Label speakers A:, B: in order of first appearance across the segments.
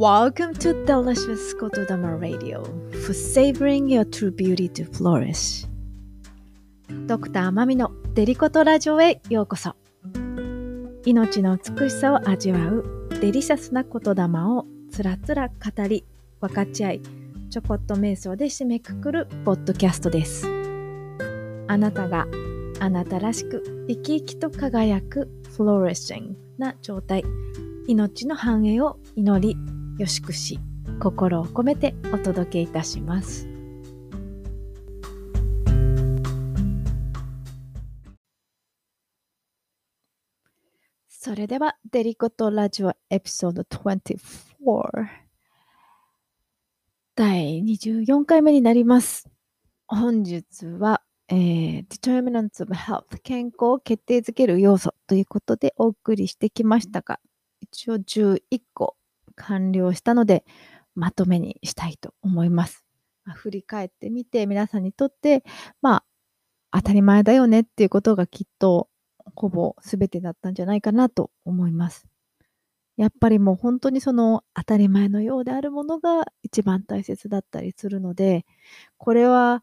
A: Welcome to Delicious Kotodama Radio. For savoring your true beauty to flourish. ドクターマミのデリコトラジオへようこそ命の美しさを味わうデリシャスな言霊をつらつら語り分かち合いちょこっと瞑想で締めくくるポッドキャストですあなたがあなたらしく生き生きと輝くフローレッシングな状態命の繁栄を祈りよしくし心を込めてお届けいたします。それではデリコトラジオエピソード24第24回目になります。本日は、えー、Determinants of Health 健康を決定づける要素ということでお送りしてきましたが一応11個完了したので、まとめにしたいと思います。まあ、振り返ってみて、皆さんにとって、まあ、当たり前だよねっていうことがきっと、ほぼ全てだったんじゃないかなと思います。やっぱりもう本当にその当たり前のようであるものが一番大切だったりするので、これは、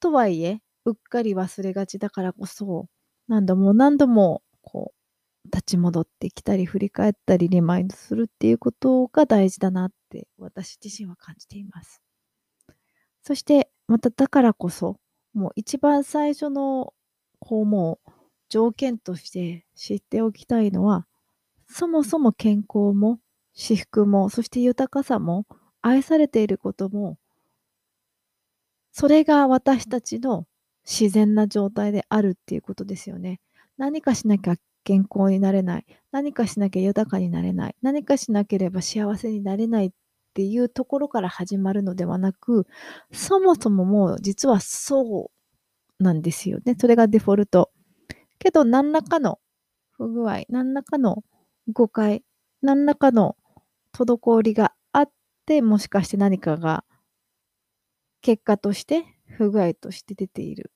A: とはいえ、うっかり忘れがちだからこそ、何度も何度も、立ち戻ってきたり振り返ったりリマインドするっていうことが大事だなって私自身は感じています。そしてまただからこそもう一番最初のこうもう条件として知っておきたいのはそもそも健康も私服もそして豊かさも愛されていることもそれが私たちの自然な状態であるっていうことですよね。何かしなきゃ健康になれない。何かしなきゃ豊かになれない。何かしなければ幸せになれないっていうところから始まるのではなく、そもそももう実はそうなんですよね。それがデフォルト。けど何らかの不具合、何らかの誤解、何らかの滞りがあって、もしかして何かが結果として不具合として出ている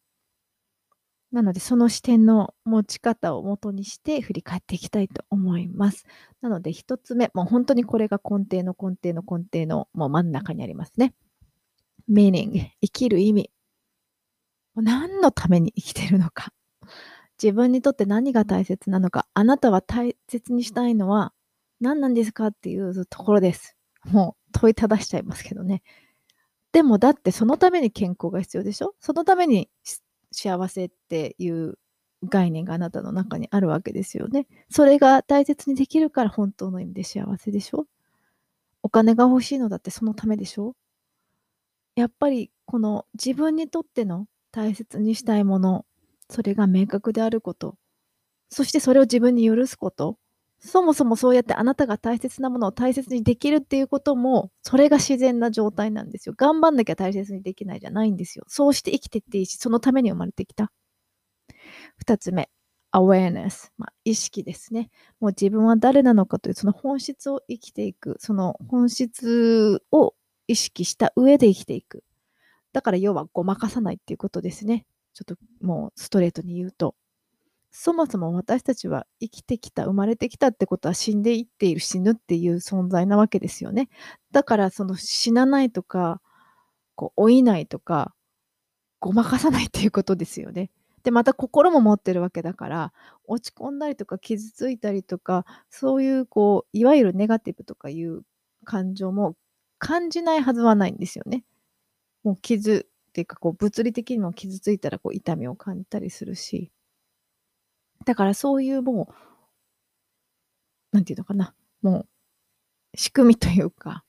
A: なので、その視点の持ち方を元にして振り返っていきたいと思います。なので、一つ目、もう本当にこれが根底の根底の根底のもう真ん中にありますね。meaning、生きる意味。何のために生きてるのか。自分にとって何が大切なのか。あなたは大切にしたいのは何なんですかっていうところです。もう問いただしちゃいますけどね。でもだってそのために健康が必要でしょ？そのために幸せっていう概念があなたの中にあるわけですよね。それが大切にできるから本当の意味で幸せでしょ？お金が欲しいのだってそのためでしょ？やっぱりこの自分にとっての大切にしたいもの、それが明確であること、そしてそれを自分に許すこと、そもそもそうやってあなたが大切なものを大切にできるっていうことも、それが自然な状態なんですよ。頑張んなきゃ大切にできないじゃないんですよ。そうして生きてっていいし、そのために生まれてきた。二つ目、awareness、まあ、意識ですね。もう自分は誰なのかというその本質を生きていく、その本質を意識した上で生きていく。だから要はごまかさないっていうことですね。ちょっともうストレートに言うと。そもそも私たちは生きてきた、生まれてきたってことは死んでいっている、死ぬっていう存在なわけですよね。だからその死なないとか、こう老いないとか、ごまかさないっていうことですよね。で、また心も持ってるわけだから、落ち込んだりとか傷ついたりとか、そういうこう、いわゆるネガティブとかいう感情も感じないはずはないんですよね。もう傷っていうかこう物理的にも傷ついたらこう痛みを感じたりするし、だからそういうもう、なんていうのかな、もう、仕組みというか、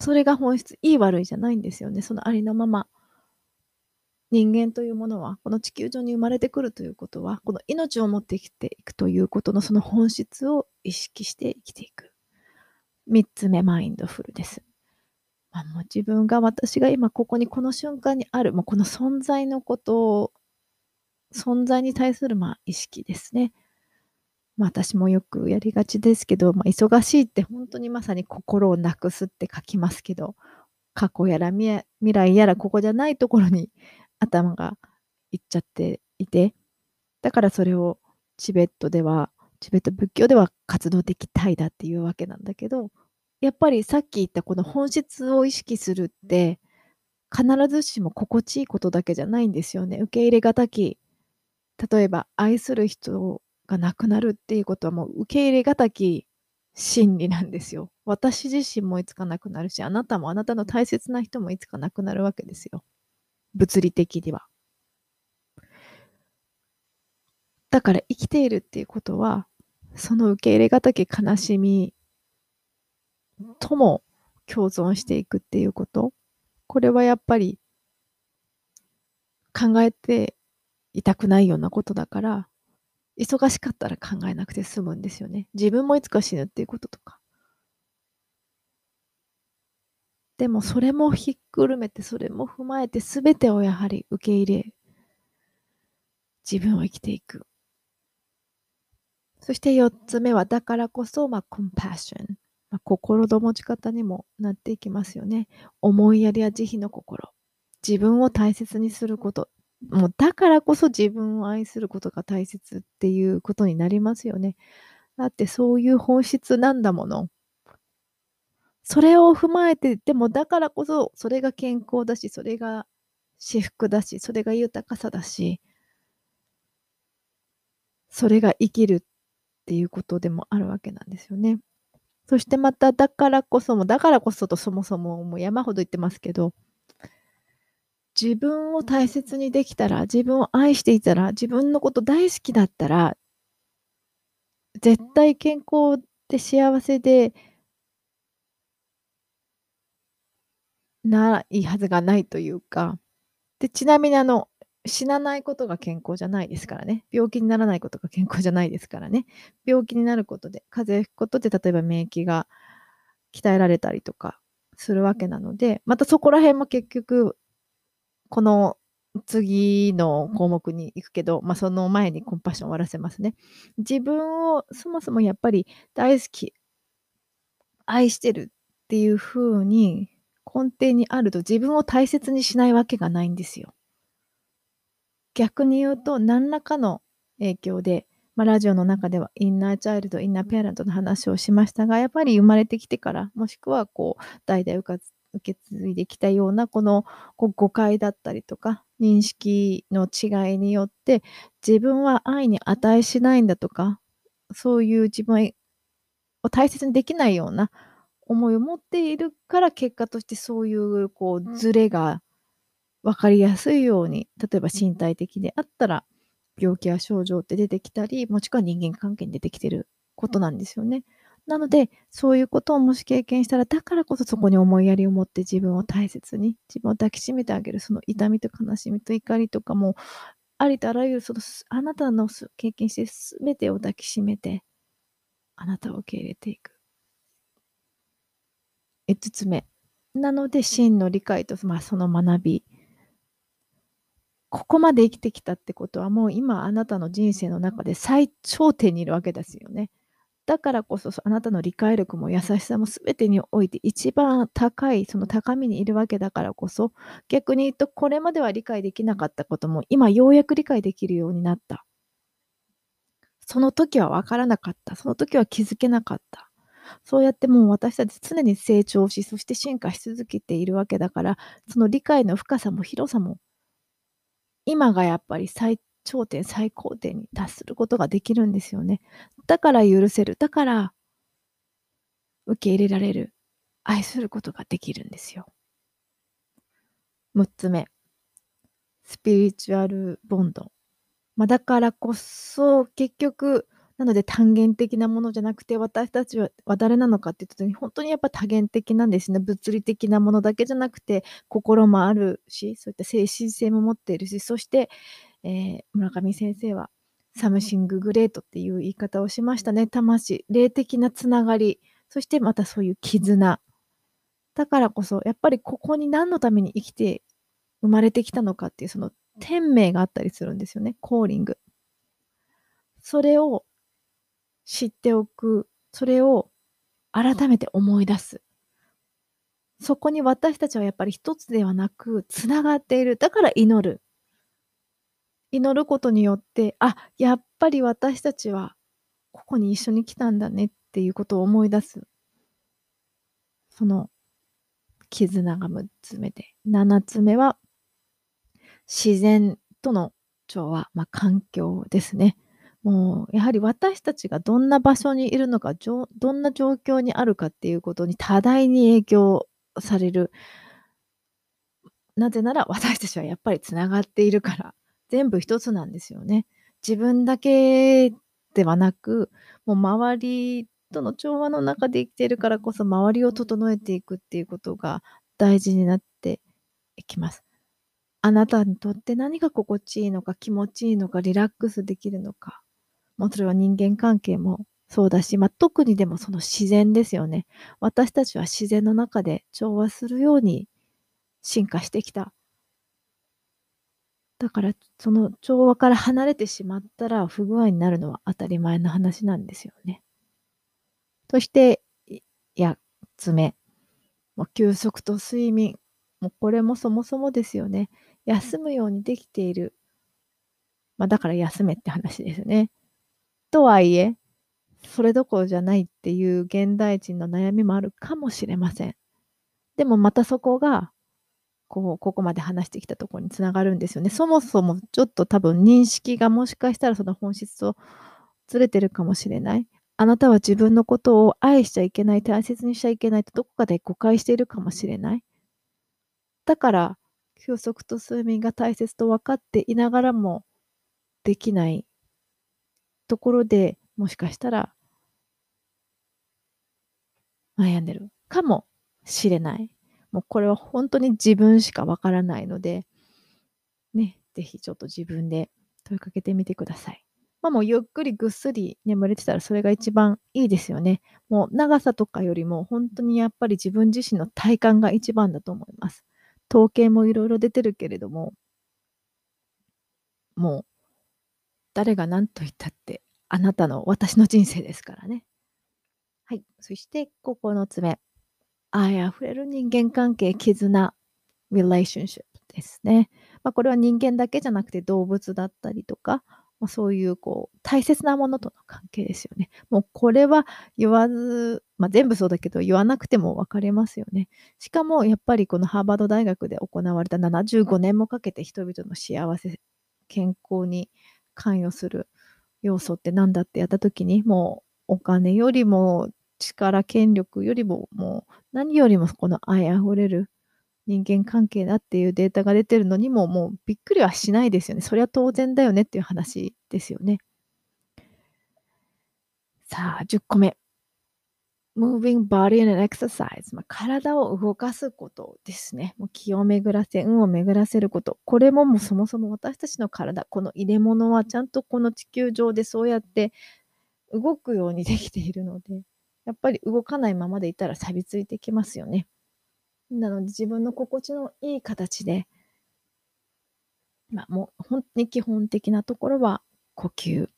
A: それが本質、いい悪いじゃないんですよね。そのありのまま。人間というものは、この地球上に生まれてくるということは、この命を持ってきていくということのその本質を意識して生きていく。三つ目、マインドフルです。まあ、もう自分が私が今ここにこの瞬間にある、もうこの存在のことを存在に対するまあ意識ですね。まあ、私もよくやりがちですけど、まあ、忙しいって本当にまさに心をなくすって書きますけど、過去やら未来やらここじゃないところに頭がいっちゃっていて、だからそれをチベットでは、チベット仏教では活動的態だっていうわけなんだけど、やっぱりさっき言ったこの本質を意識するって、必ずしも心地いいことだけじゃないんですよね。受け入れがたき、例えば愛する人が亡くなるっていうことはもう受け入れがたき真理なんですよ。私自身もいつか亡くなるし、あなたもあなたの大切な人もいつか亡くなるわけですよ。物理的には。だから生きているっていうことは、その受け入れがたき悲しみとも共存していくっていうこと。これはやっぱり考えていたくないようなことだから、忙しかったら考えなくて済むんですよね。自分もいつか死ぬっていうこととか。でもそれもひっくるめて、それも踏まえて全てをやはり受け入れ、自分を生きていく。そして4つ目は、だからこそ、まあ、コンパッション。まあ、心の持ち方にもなっていきますよね。思いやりや慈悲の心。自分を大切にすること。もうだからこそ自分を愛することが大切っていうことになりますよね。だってそういう本質なんだもの。それを踏まえて、でもだからこそそれが健康だし、それが至福だし、それが豊かさだし、それが生きるっていうことでもあるわけなんですよね。そしてまた、だからこそも、だからこそとそもそももう山ほど言ってますけど、自分を大切にできたら、自分を愛していたら、自分のこと大好きだったら、絶対健康で幸せでないはずがないというか、で、ちなみにあの、死なないことが健康じゃないですからね。病気にならないことが健康じゃないですからね。病気になることで、風邪をひくことで、例えば免疫が鍛えられたりとかするわけなので、またそこら辺も結局、この次の項目に行くけど、まあ、その前にコンパッション終わらせますね。自分をそもそもやっぱり大好き、愛してるっていう風に根底にあると自分を大切にしないわけがないんですよ。逆に言うと、何らかの影響で、まあ、ラジオの中ではインナーチャイルド、インナーペアレントの話をしましたが、やっぱり生まれてきてから、もしくはこう、代々受け継いできたような、この誤解だったりとか、認識の違いによって、自分は愛に値しないんだとか、そういう自分を大切にできないような思いを持っているから結果としてそういうこうズレが分かりやすいように、例えば身体的であったら、病気や症状って出てきたり、もしくは人間関係に出てきてることなんですよね。なので、そういうことをもし経験したら、だからこそそこに思いやりを持って自分を大切に、自分を抱きしめてあげる、その痛みと悲しみと怒りとかも、ありとあらゆる、その、あなたの経験して全てを抱きしめて、あなたを受け入れていく。5つ目。なので、真の理解と、まあ、その学び。ここまで生きてきたってことはもう今あなたの人生の中で最頂点にいるわけですよね。だからこそあなたの理解力も優しさも全てにおいて一番高いその高みにいるわけだからこそ逆に言うとこれまでは理解できなかったことも今ようやく理解できるようになった。その時は分からなかった。その時は気づけなかった。そうやってもう私たち常に成長し、そして進化し続けているわけだから、その理解の深さも広さも今がやっぱり最頂点、最高点に達することができるんですよね。だから許せる。だから受け入れられる。愛することができるんですよ。6つ目。 Spiritual bond。まあ、だからこそ結局なので単元的なものじゃなくて、私たちは誰なのかって言った時に、本当にやっぱ多元的なんですね。物理的なものだけじゃなくて、心もあるし、そういった精神性も持っているし、そして、えー、村上先生は、 something great っていう言い方をしましたね。魂、霊的なつながり、そしてまたそういう絆。だからこそ、やっぱりここに何のために生きて生まれてきたのかっていう、その天命があったりするんですよね。コーリング。それを知っておく、それを改めて思い出す。そこに私たちはやっぱり一つではなく、つながっている。だから祈る。祈ることによって、あ、やっぱり私たちはここに一緒に来たんだねっていうことを思い出す。その絆が6つ目で、7つ目は自然との調和、まあ、環境ですね。もうやはり私たちがどんな場所にいるのか、どんな状況にあるかっていうことに多大に影響される。なぜなら私たちはやっぱりつながっているから、全部一つなんですよね。自分だけではなく、もう周りとの調和の中で生きているからこそ周りを整えていくっていうことが大事になっていきます。あなたにとって何が心地いいのか気持ちいいのかリラックスできるのか。もうそれは人間関係もそうだし、まあ、特にでもその自然ですよね。私たちは自然の中で調和するように進化してきた。だからその調和から離れてしまったら不具合になるのは当たり前の話なんですよね。そして、8つ目。もう休息と睡眠。もうこれもそもそもですよね。休むようにできている。まあだから休めって話ですね。とはいえ、それどころじゃないっていう現代人の悩みもあるかもしれません。でもまたそこが、こう、ここまで話してきたところにつながるんですよね。そもそもちょっと多分認識がもしかしたらその本質とずれてるかもしれない。あなたは自分のことを愛しちゃいけない、大切にしちゃいけないとどこかで誤解しているかもしれない。だから、休息と睡眠が大切と分かっていながらもできないところでもしかしたら悩んでるかもしれない。もうこれは本当に自分しかわからないので、ね、ぜひちょっと自分で問いかけてみてください。まあもうゆっくりぐっすり眠れてたらそれが一番いいですよね。もう長さとかよりも本当にやっぱり自分自身の体感が一番だと思います。統計もいろいろ出てるけれども、もう誰が何と言ったってあなたの私の人生ですからね。はい。そして9つ目。愛あふれる人間関係、絆、relationship ですね。まあ、これは人間だけじゃなくて動物だったりとか、まあ、そういうこう大切なものとの関係ですよね。もうこれは言わず、まあ、全部そうだけど言わなくても分かりますよね。しかもやっぱりこのハーバード大学で行われた75年もかけて人々の幸せ、健康に関与する要素って何だってやった時にもうお金よりも力権力よりももう何よりもこの愛あふれる人間関係だっていうデータが出てるのにももうびっくりはしないですよね。それは当然だよねっていう話ですよね。さあ、10個目。moving body and exercise、まあ、体を動かすことですね。もう気を巡らせ、運を巡らせること。これももうそもそも私たちの体、この入れ物はちゃんとこの地球上でそうやって動くようにできているので、やっぱり動かないままでいたら錆びついてきますよね。なので自分の心地のいい形で、まあもう本当に基本的なところは呼吸。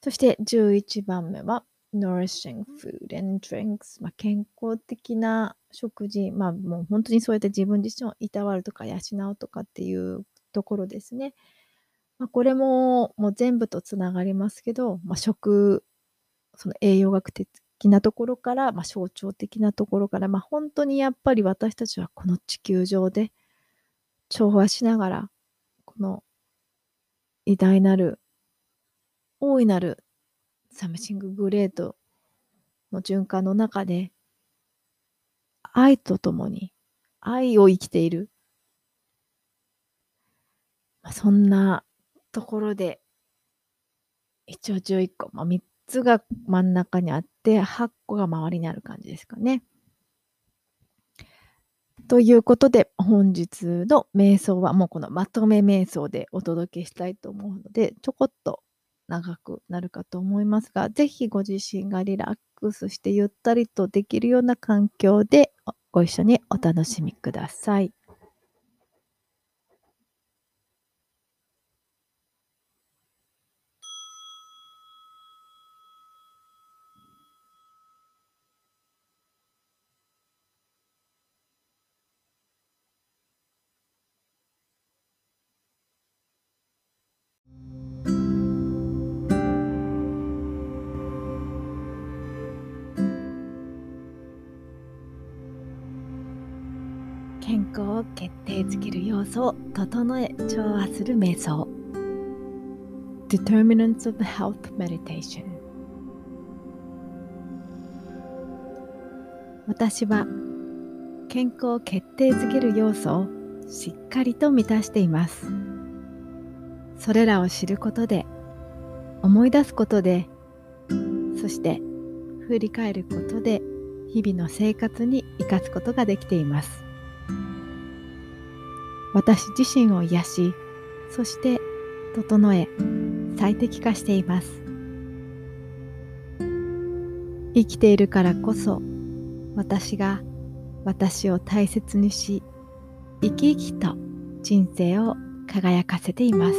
A: そして11番目は nourishing food and drinks、まあ、健康的な食事、まあもう本当にそうやって自分自身をいたわるとか養うとかっていうところですね。まあ、これももう全部とつながりますけど、まあ、食、その栄養学的なところから、まあ、象徴的なところから、まあ、本当にやっぱり私たちはこの地球上で調和しながら、この偉大なる大いなる something great の循環の中で、愛とともに、愛を生きている。まあ、そんなところで、一応11個、まあ、3つが真ん中にあって、8個が周りにある感じですかね。ということで、本日の瞑想はもうこのまとめ瞑想でお届けしたいと思うので、ちょこっと長くなるかと思いますが、ぜひご自身がリラックスしてゆったりとできるような環境でご一緒にお楽しみください。づける要素を整え調和する瞑想。Determinants of Health Meditation. 私は健康を決定づける要素をしっかりと満たしています。それらを知ることで思い出すことでそして振り返ることで日々の生活に生かすことができています。私自身を癒しそして整え最適化しています。生きているからこそ私が私を大切にし生き生きと人生を輝かせています。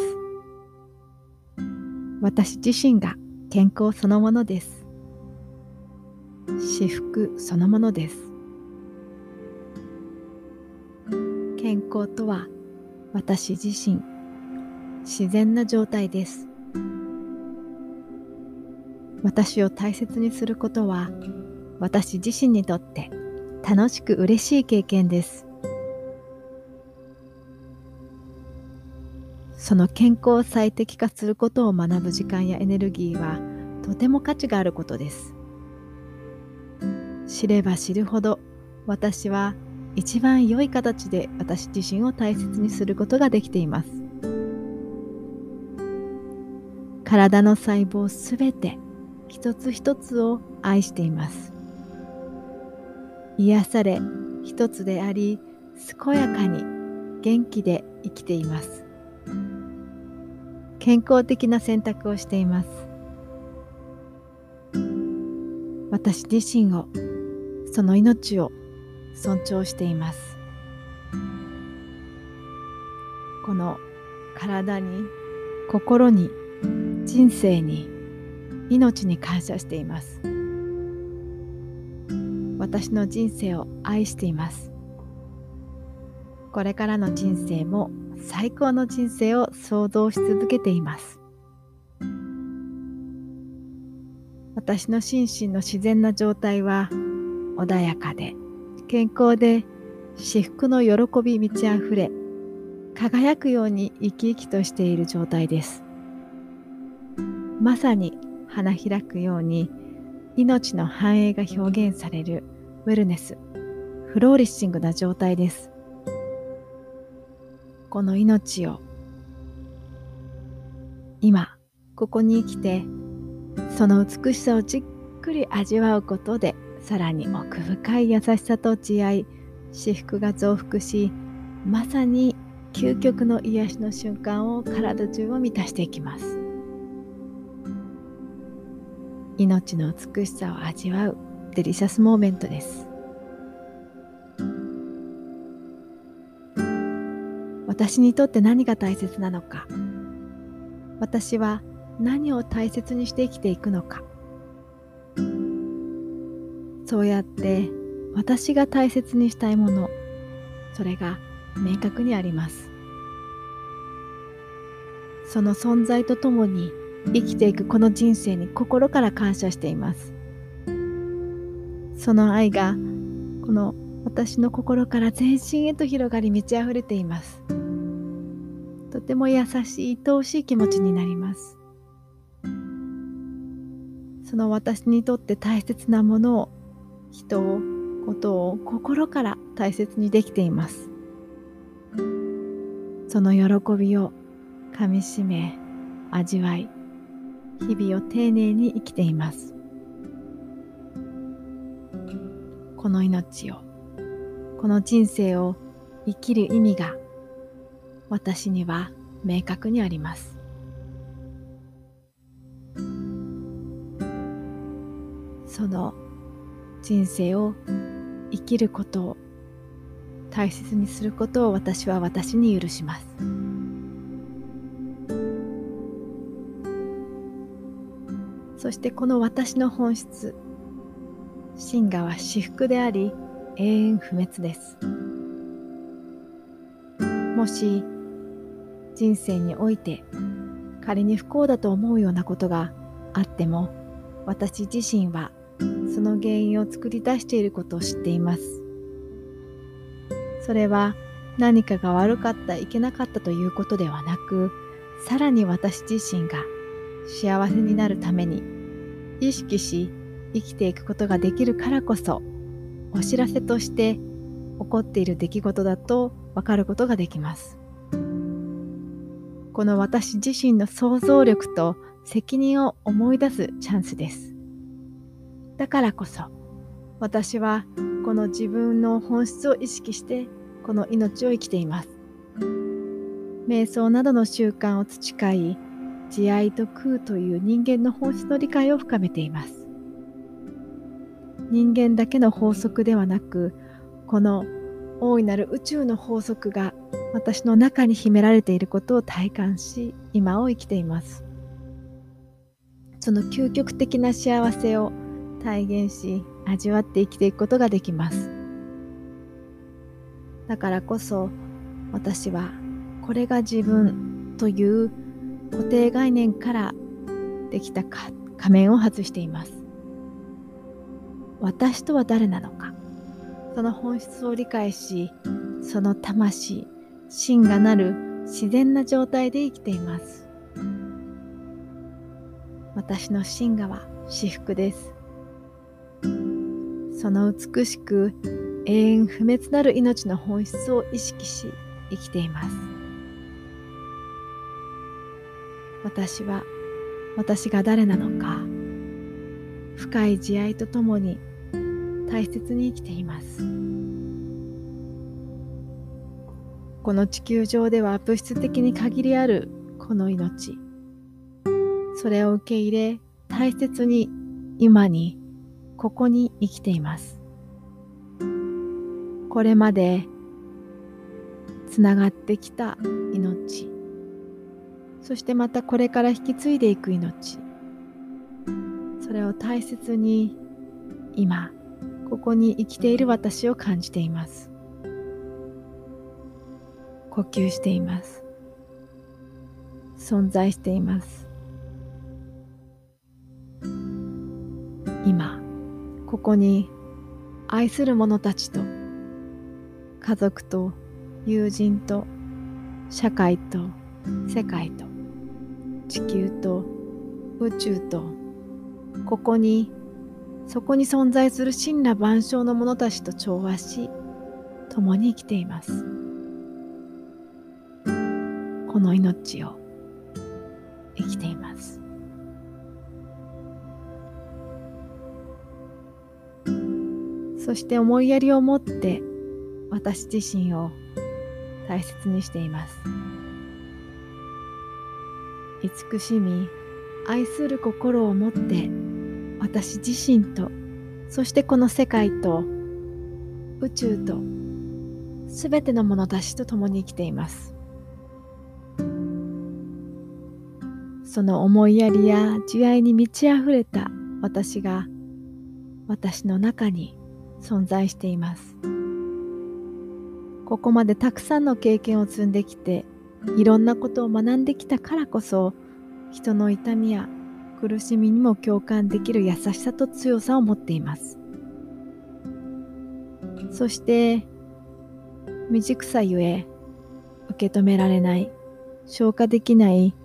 A: 私自身が健康そのものです。至福そのものです。健康とは私自身自然な状態です。私を大切にすることは私自身にとって楽しく嬉しい経験です。その健康を最適化することを学ぶ時間やエネルギーはとても価値があることです。知れば知るほど私は一番良い形で私自身を大切にすることができています。体の細胞すべて一つ一つを愛しています。癒され一つであり健やかに元気で生きています。健康的な選択をしています。私自身をその命を尊重しています。この体に心に人生に命に感謝しています。私の人生を愛しています。これからの人生も最高の人生を想像し続けています。私の心身の自然な状態は穏やかで健康で至福の喜び満ち溢れ輝くように生き生きとしている状態です。まさに花開くように命の繁栄が表現されるウェルネスフローリッシングな状態です。この命を今ここに生きてその美しさをじっくり味わうことでさらに奥深い優しさと慈愛至福が増幅しまさに究極の癒しの瞬間を体中を満たしていきます。命の美しさを味わう delicious moment です。私にとって何が大切なのか私は何を大切にして生きていくのかそうやって私が大切にしたいものそれが明確にあります。その存在とともに生きていくこの人生に心から感謝しています。その愛がこの私の心から全身へと広がり満ち溢れています。とても優しい愛おしい気持ちになります。その私にとって大切なものを人をことを心から大切にできています。その喜びをかみしめ味わい日々を丁寧に生きています。この命をこの人生を生きる意味が私には明確にあります。その人生を生きることを大切にすることを私は私に許します。そしてこの私の本質真我は至福であり永遠不滅です。もし人生において仮に不幸だと思うようなことがあっても私自身はその原因を作り出していることを知っています。それは何かが悪かったいけなかったということではなくさらに私自身が幸せになるために意識し生きていくことができるからこそお知らせとして起こっている出来事だと分かることができます。この私自身の想像力と責任を思い出すチャンスです。だからこそ私はこの自分の本質を意識してこの命を生きています。瞑想などの習慣を培い慈愛と空という人間の本質の理解を深めています。人間だけの法則ではなくこの大いなる宇宙の法則が私の中に秘められていることを体感し今を生きています。その究極的な幸せを体現し味わって生きていくことができます。だからこそ私はこれが自分という固定概念からできた仮面を外しています。私とは誰なのかその本質を理解しその魂真がなる自然な状態で生きています。私の真がは至福です。その美しく永遠不滅なる命の本質を意識し生きています。私は私が誰なのか深い慈愛とともに大切に生きています。この地球上では物質的に限りあるこの命。それを受け入れ大切に今にここに生きています。これまでつながってきた命。そしてまたこれから引き継いでいく命。それを大切に今ここに生きている私を感じています。呼吸しています。存在しています。今。ここに愛する者たちと家族と友人と社会と世界と地球と宇宙とここにそこに存在する神羅万象の者たちと調和し共に生きています。この命を生きています。そして思いやりを持って私自身を大切にしています。慈しみ愛する心を持って私自身とそしてこの世界と宇宙とすべての者たちと共に生きています。その思いやりや慈愛に満ち溢れた私が私の中に存在しています。ここまでたくさんの経験を積んできていろんなことを学んできたからこそ人の痛みや苦しみにも共感できる優しさと強さを持っていますそして未熟さゆえ受け止められない消化できない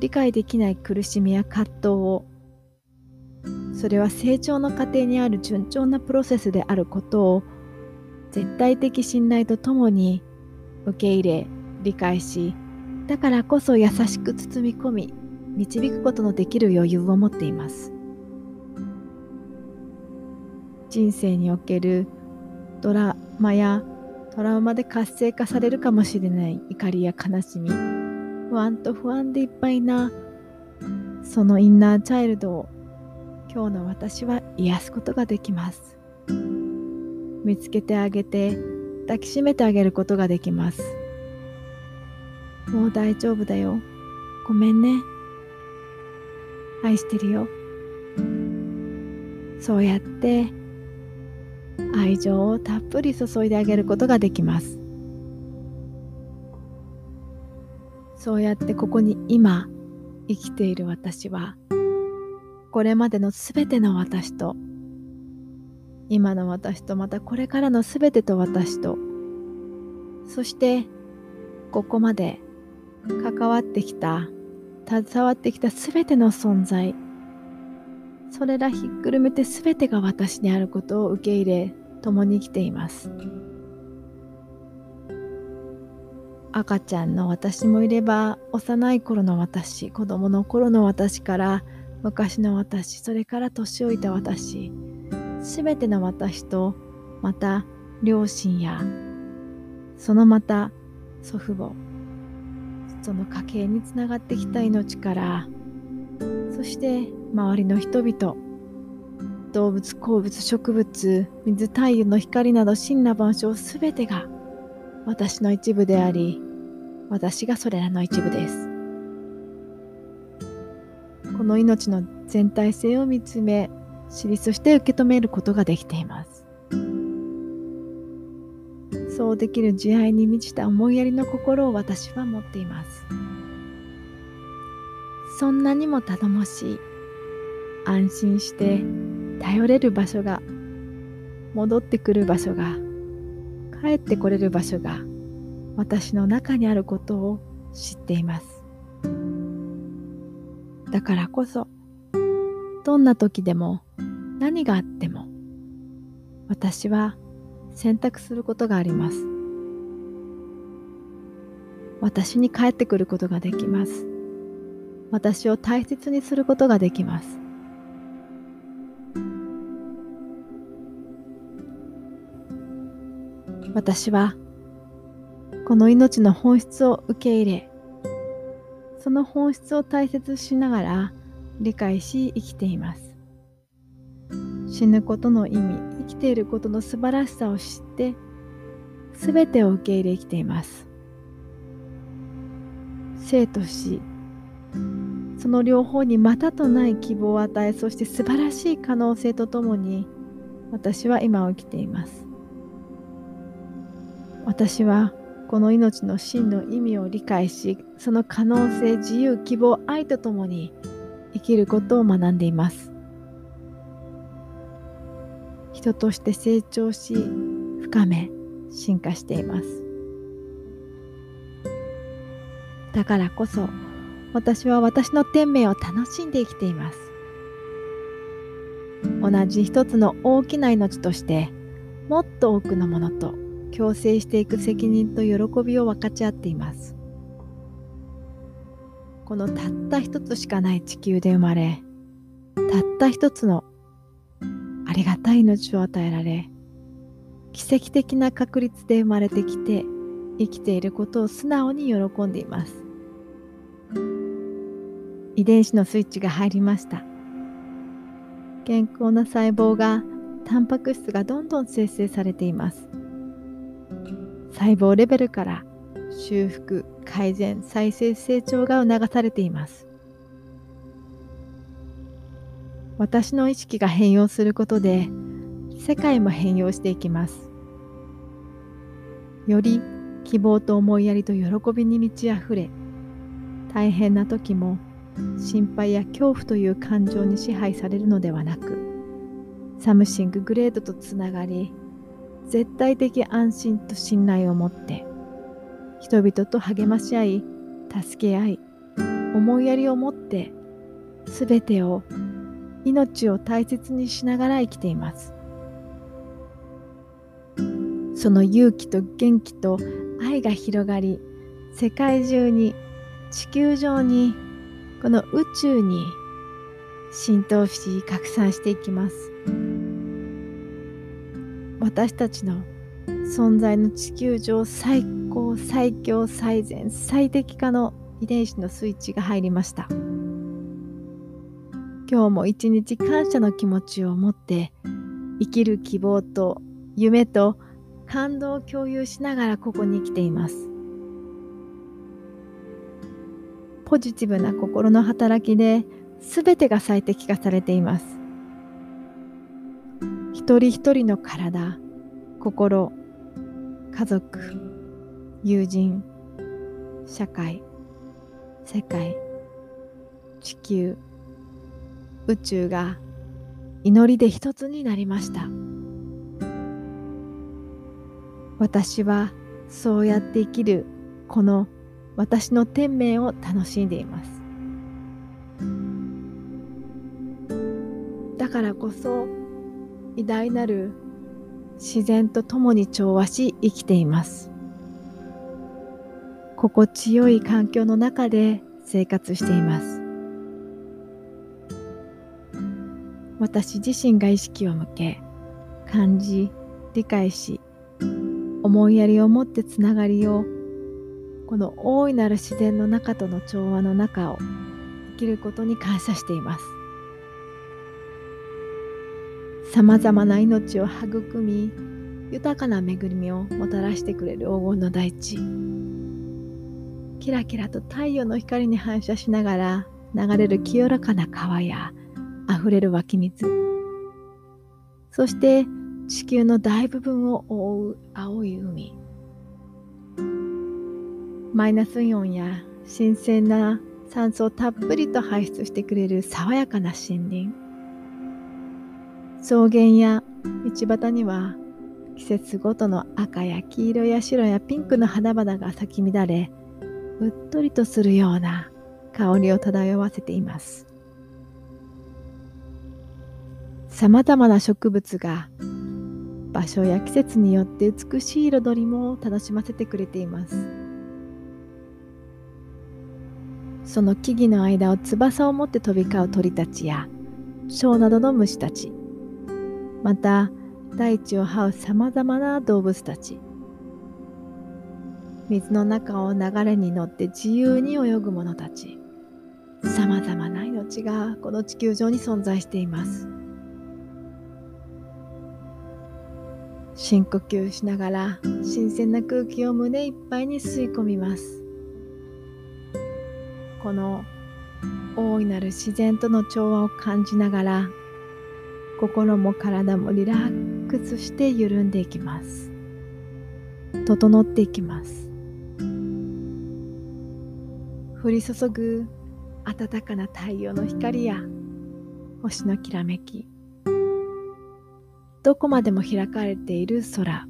A: 理解できない苦しみや葛藤をそれは成長の過程にある順調なプロセスであることを絶対的信頼とともに受け入れ理解しだからこそ優しく包み込み導くことのできる余裕を持っています。人生におけるドラマやトラウマで活性化されるかもしれない怒りや悲しみ不安と不安でいっぱいなそのインナーチャイルドを今日の私は癒すことができます。見つけてあげて抱きしめてあげることができます。もう大丈夫だよ。ごめんね。愛してるよ。そうやって愛情をたっぷり注いであげることができます。そうやってここに今生きている私はこれまでのすべての私と今の私とまたこれからのすべてと私とそしてここまで関わってきた携わってきた全ての存在それらひっくるめて全てが私であることを受け入れ共に生きています。赤ちゃんの私もいれば幼い頃の私子供の頃の私から昔の私それから年老いた私全ての私とまた両親やそのまた祖父母その家系につながってきた命からそして周りの人々動物鉱物植物水太陽の光など真羅万象すべてが私の一部であり私がそれらの一部です。この命の全体性を見つめ知りそして受け止めることができています。そうできる慈愛に満ちた思いやりの心を私は持っています。そんなにも頼もしい安心して頼れる場所が戻ってくる場所が帰ってこれる場所が私の中にあることを知っています。だからこそどんな時でも何があっても私は選択することがあります。私に帰ってくることができます。私を大切にすることができます。私はこの命の本質を受け入れその本質を大切しながら理解し生きています。死ぬことの意味生きていることの素晴らしさを知って全てを受け入れ生きています。生と死その両方にまたとない希望を与えそして素晴らしい可能性とともに私は今を生きています。私はこの命の真の意味を理解しその可能性自由希望愛とともに生きることを学んでいます。人として成長し深め進化しています。だからこそ私は私の天命を楽しんで生きています。同じ一つの大きな命としてもっと多くのものと共生していく責任と喜びを分かち合っています。このたった一つしかない地球で生まれたった一つのありがたい命を与えられ奇跡的な確率で生まれてきて生きていることを素直に喜んでいます。遺伝子のスイッチが入りました。健康な細胞がタンパク質がどんどん生成されています。細胞レベルから修復改善再生成長が促されています。私の意識が変容することで世界も変容していきます。より希望と思いやりと喜びに満ち溢れ大変な時も心配や恐怖という感情に支配されるのではなくサムシンググレードとつながり絶対的安心と信頼を持って人々と励まし合い助け合い思いやりを持って全てを命を大切にしながら生きています。その勇気と元気と愛が広がり世界中に地球上にこの宇宙に浸透し拡散していきます。私たちの存在の地球上最高最強最善最適化の遺伝子のスイッチが入りました。今日も一日感謝の気持ちを持って生きる希望と夢と感動を共有しながらここに来ています。ポジティブな心の働きで全てが最適化されています。一人一人の体心家族友人社会世界地球宇宙が祈りで一つになりました。私はそうやって生きるこの私の天命を楽しんでいます。だからこそ偉大なる自然と共に調和し生きています。心地よい環境の中で生活しています。私自身が意識を向け感じ理解し思いやりを持ってつながりをこの大いなる自然の中との調和の中を生きることに感謝しています。さまざまな命を育み豊かな恵みをもたらしてくれる黄金の大地。キラキラと太陽の光に反射しながら流れる清らかな川やあふれる湧き水。そして地球の大部分を覆う青い海。マイナスイオンや新鮮な酸素をたっぷりと排出してくれる爽やかな森林。草原や道端には季節ごとの赤や黄色や白やピンクの花々が咲き乱れうっとりとするような香りを漂わせています。さまざまな植物が場所や季節によって美しい彩りも楽しませてくれています。その木々の間を翼を持って飛び交う鳥たちや蝶などの虫たち。また大地を這うさまざまな動物たち。水の中を流れに乗って自由に泳ぐ者たち。さまざまな命がこの地球上に存在しています。深呼吸しながら新鮮な空気を胸いっぱいに吸い込みます。この大いなる自然との調和を感じながら心も体もリラックスして緩んでいきます。整っていきます。降り注ぐ暖かな太陽の光や星のきらめき。どこまでも開かれている空。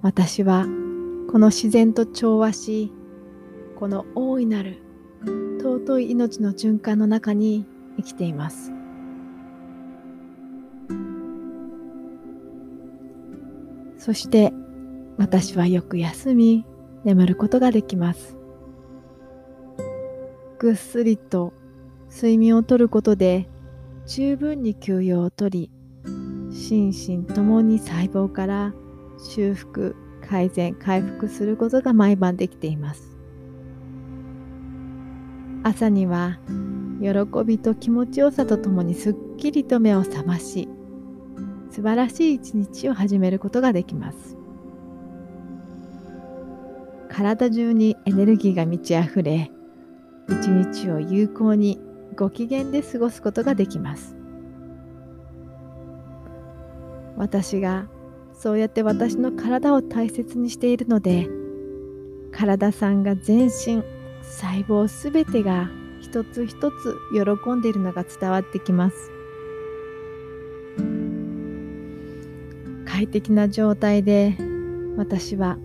A: 私はこの自然と調和しこの大いなる尊い命の循環の中に生きています。そして私はよく休み眠ることができます。ぐっすりと睡眠をとることで十分に休養をとり心身ともに細胞から修復改善回復することが毎晩できています。朝には喜びと気持ちよさとともにすっきりと目を覚まし素晴らしい一日を始めることができます。体中にエネルギーが満ち溢れ一日を有効にご機嫌で過ごすことができます。私がそうやって私の体を大切にしているので体さんが全身細胞すべてが一つ一つ喜んでいるのが伝わってきます。快適な状態で私は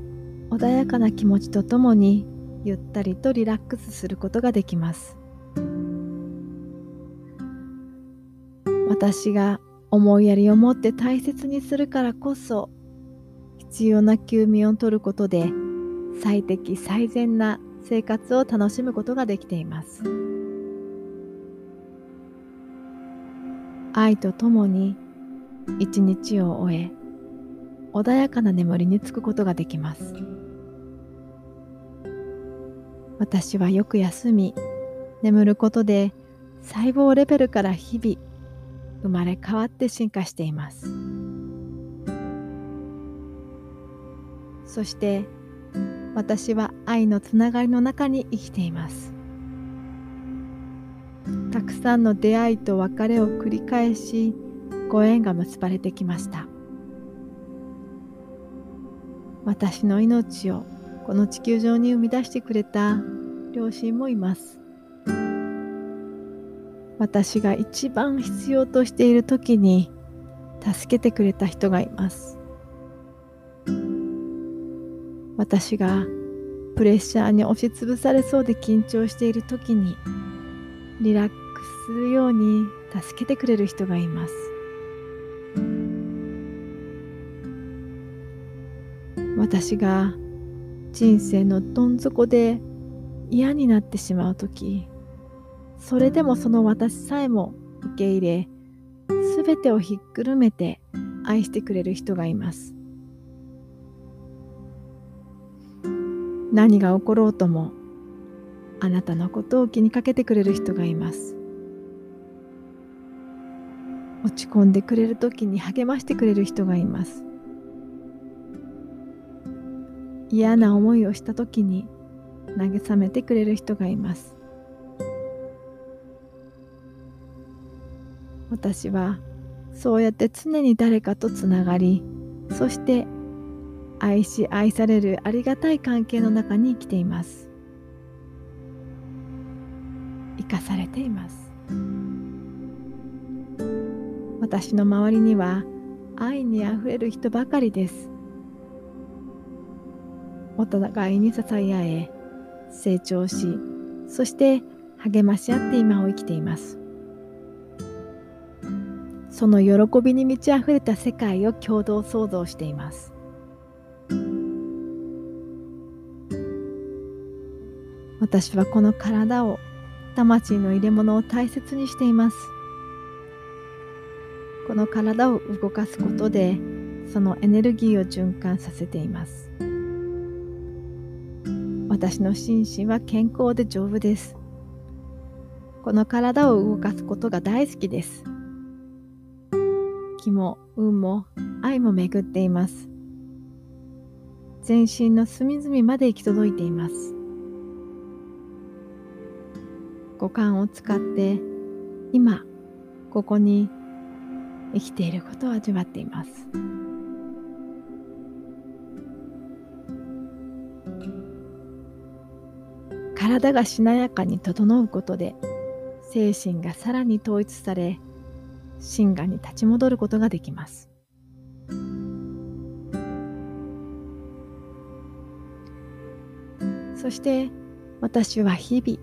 A: 穏やかな気持ちとともにゆったりとリラックスすることができます。私が思いやりを持って大切にするからこそ必要な休眠をとることで最適最善な生活を楽しむことができています。愛とともに一日を終え穏やかな眠りにつくことができます。私はよく休み眠ることで細胞レベルから日々生まれ変わって進化しています。そして私は愛のつながりの中に生きています。たくさんの出会いと別れを繰り返しご縁が結ばれてきました。私の命をこの地球上に生み出してくれた両親もいます。私が一番必要としている時に助けてくれた人がいます。私がプレッシャーに押しつぶされそうで緊張している時にリラックスするように助けてくれる人がいます。私が人生のどん底で嫌になってしまう時それでもその私さえも受け入れ全てをひっくるめて愛してくれる人がいます。何が起ころうともあなたのことを気にかけてくれる人がいます。落ち込んでくれる時に励ましてくれる人がいます。嫌な思いをした時に慰めてくれる人がいます。私はそうやって常に誰かとつながりそして愛し愛されるありがたい関係の中に生きています。生かされています。私の周りには愛にあふれる人ばかりです。お互いに支え合え成長しそして励まし合って今を生きています。その喜びに満ち溢れた世界を共同創造しています。私はこの体を魂の入れ物を大切にしています。この体を動かすことでそのエネルギーを循環させています。私の心身は健康で丈夫です。この体を動かすことが大好きです。気も運も愛も巡っています。全身の隅々まで行き届いています。五感を使って今ここに生きていることを味わっています。体がしなやかに整うことで精神がさらに統一され真がに立ち戻ることができます。そして私は日々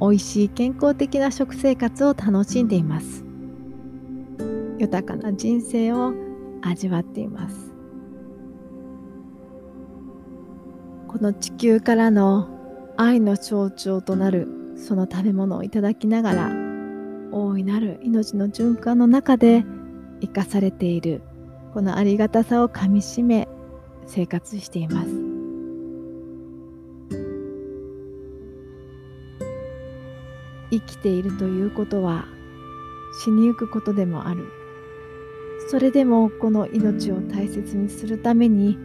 A: 美味しい健康的な食生活を楽しんでいます。豊かな人生を味わっています。この地球からの愛の象徴となるその食べ物をいただきながら大いなる命の循環の中で生かされているこのありがたさをかみしめ生活しています。生きているということは死にゆくことでもある。それでもこの命を大切にするために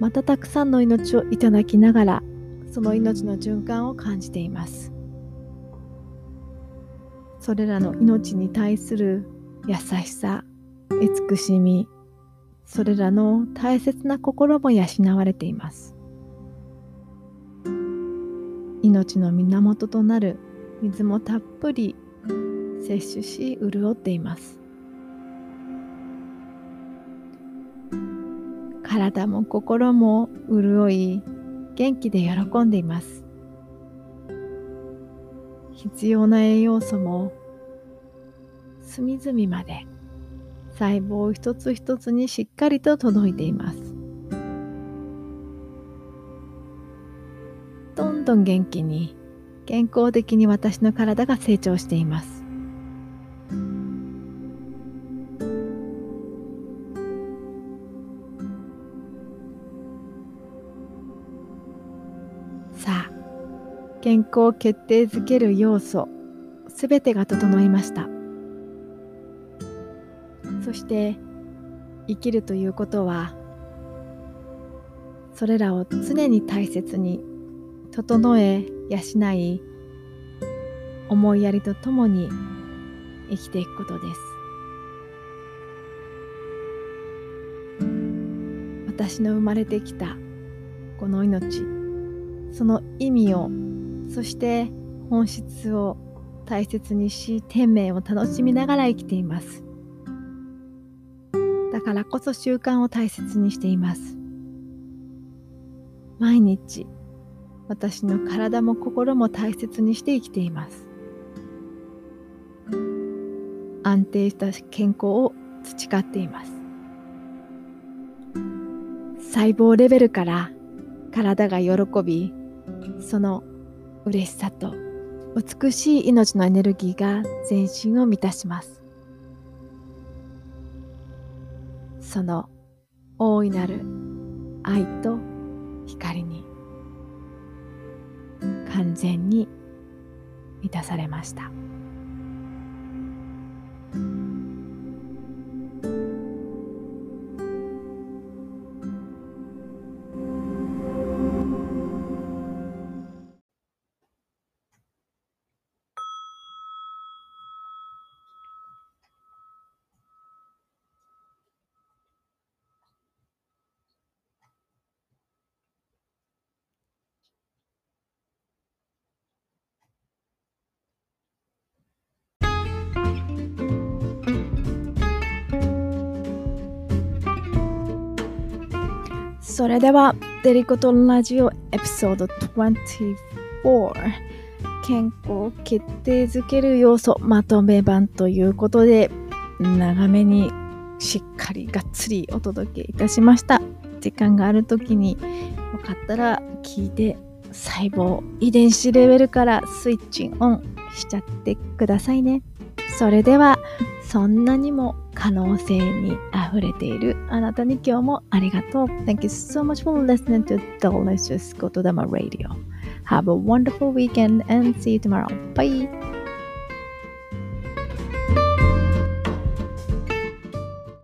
A: またたくさんの命をいただきながらその命の循環を感じています。それらの命に対する優しさ慈しみそれらの大切な心も養われています。命の源となる水もたっぷり摂取し潤っています。体も心も潤い元気で喜んでいます。必要な栄養素も隅々まで細胞一つ一つにしっかりと届いています。どんどん元気に健康的に私の体が成長しています。さ。あ健康を決定づける要素すべてが整いました。そして生きるということはそれらを常に大切に整え養い思いやりとともに生きていくことです。私の生まれてきたこの命その意味をそして本質を大切にし天命を楽しみながら生きています。だからこそ習慣を大切にしています。毎日私の体も心も大切にして生きています。安定した健康を培っています。細胞レベルから体が喜びその嬉しさと美しい命のエネルギーが全身を満たしますその大いなる愛と光に完全に満たされました。それでは、デリコとラジオエピソード24健康決定づける要素まとめ版ということで長めにしっかりがっつりお届けいたしました。時間がある時によかったら聞いて細胞遺伝子レベルからスイッチオンしちゃってくださいね。それではそんなにも可能性にあふれているあなたに今日もありがとう。Thank you so much for listening to Delicious Gotodama Radio. Have a wonderful weekend and see you tomorrow. Bye!